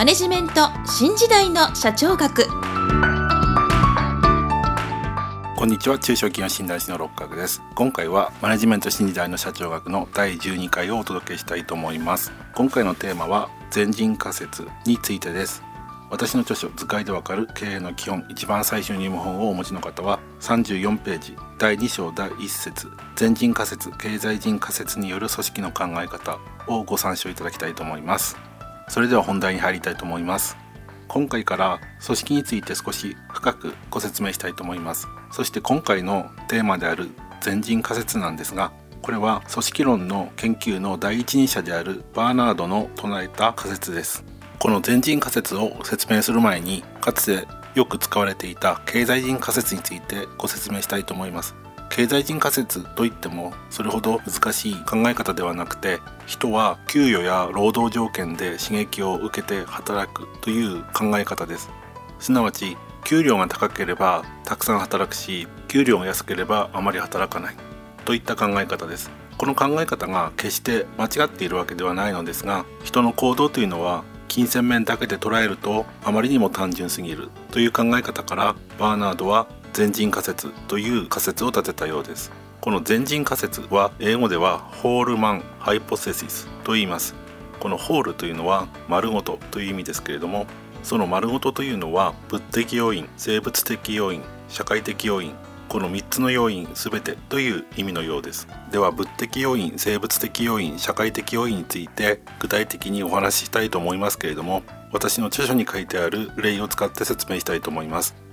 マネジメント新時代の社長学。こんにちは。中小企業診断士の六角です。今回はマネジメント新時代の社長学の第12回をお届けしたいと思います。今回のテーマは前人仮説についてです。私の著書図解でわかる経営の基本一番最初に読む本をお持ちの方は34ページ。第2章第1節。前人仮説経済人仮説による組織の考え方をご参照いただきたいと思います。それでは本題に入りたいと思います。今回から組織について少し深くご説明したいと思います。そして今回のテーマである前人仮説なんですがこれは組織論の研究の第一人者であるバーナードの唱えた仮説です。この前人仮説を説明する前にかつてよく使われていた経済人仮説についてご説明したいと思います。経済人仮説といってもそれほど難しい考え方ではなくて人は給与や労働条件で刺激を受けて働くという考え方です。すなわち給料が高ければたくさん働くし給料が安ければあまり働かない。といった考え方です。この考え方が決して間違っているわけではないのですが人の行動というのは金銭面だけで捉えるとあまりにも単純すぎる。という考え方からバーナードは前人仮説という仮説を立てたようです。この前人仮説は英語ではホールマンハイポセシスと言います。このホールというのは丸ごとという意味ですけれどもその丸ごとというのは物的要因生物的要因社会的要因この3つの要因全てという意味のようです。では物的要因生物的要因社会的要因について具体的にお話ししたいと思いますけれども私の著書に書いてある例を使って説明したいと思います。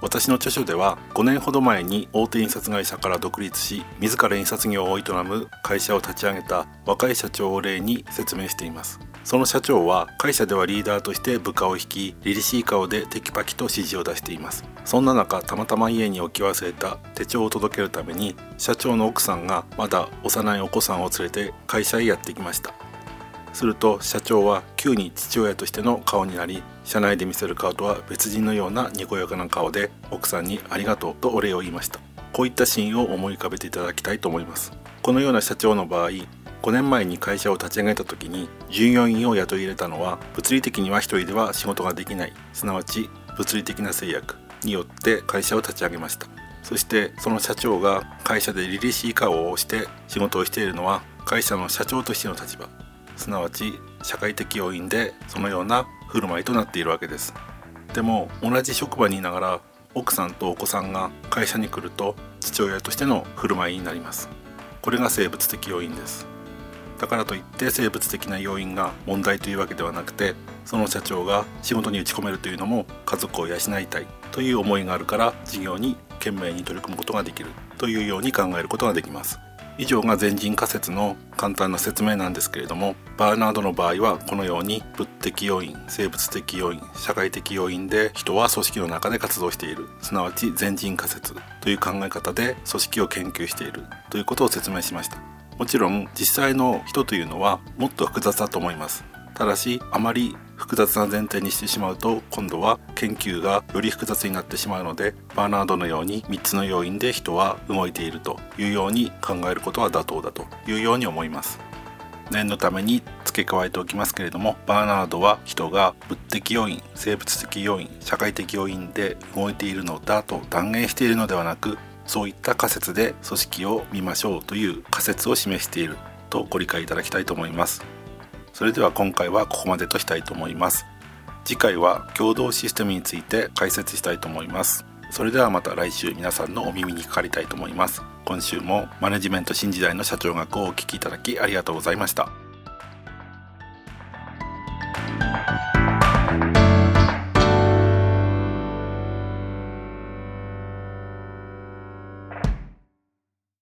私の著書では5年ほど前に大手印刷会社から独立し自ら印刷業を営む会社を立ち上げた若い社長を例に説明しています。その社長は会社ではリーダーとして部下を引き凛々しい顔でテキパキと指示を出しています。そんな中たまたま家に置き忘れた手帳を届けるために社長の奥さんがまだ幼いお子さんを連れて会社へやってきました。すると社長は急に父親としての顔になり社内で見せる顔とは別人のようなにこやかな顔で奥さんにありがとうとお礼を言いました。こういったシーンを思い浮かべていただきたいと思います。このような社長の場合5年前に会社を立ち上げた時に従業員を雇い入れたのは物理的には1人では仕事ができない。すなわち物理的な制約によって会社を立ち上げました。そしてその社長が会社で凛々しい顔をして仕事をしているのは会社の社長としての立場。すなわち社会的要因でそのような振る舞いとなっているわけです。でも同じ職場にいながら奥さんとお子さんが会社に来ると父親としての振る舞いになります。これが生物的要因です。だからといって生物的な要因が問題というわけではなくてその社長が仕事に打ち込めるというのも家族を養いたい。という思いがあるから事業に懸命に取り組むことができる。というように考えることができます。以上が前人仮説の簡単な説明なんですけれどもバーナードの場合はこのように物的要因生物的要因社会的要因で人は組織の中で活動している。すなわち前人仮説という考え方で組織を研究しているということを説明しました。もちろん実際の人というのはもっと複雑だと思います。ただしあまり複雑な前提にしてしまうと今度は研究がより複雑になってしまうのでバーナードのように3つの要因で人は動いているというように考えることは妥当だと。いうように思います。念のために付け加えておきますけれどもバーナードは人が物的要因生物的要因社会的要因で動いているのだと断言しているのではなくそういった仮説で組織を見ましょうという仮説を示しているとご理解いただきたいと思います。それでは今回はここまでとしたいと思います。次回は共同システムについて解説したいと思います。それではまた来週皆さんのお耳にかかりたいと思います。今週もマネジメント新時代の社長学をお聴きいただきありがとうございました。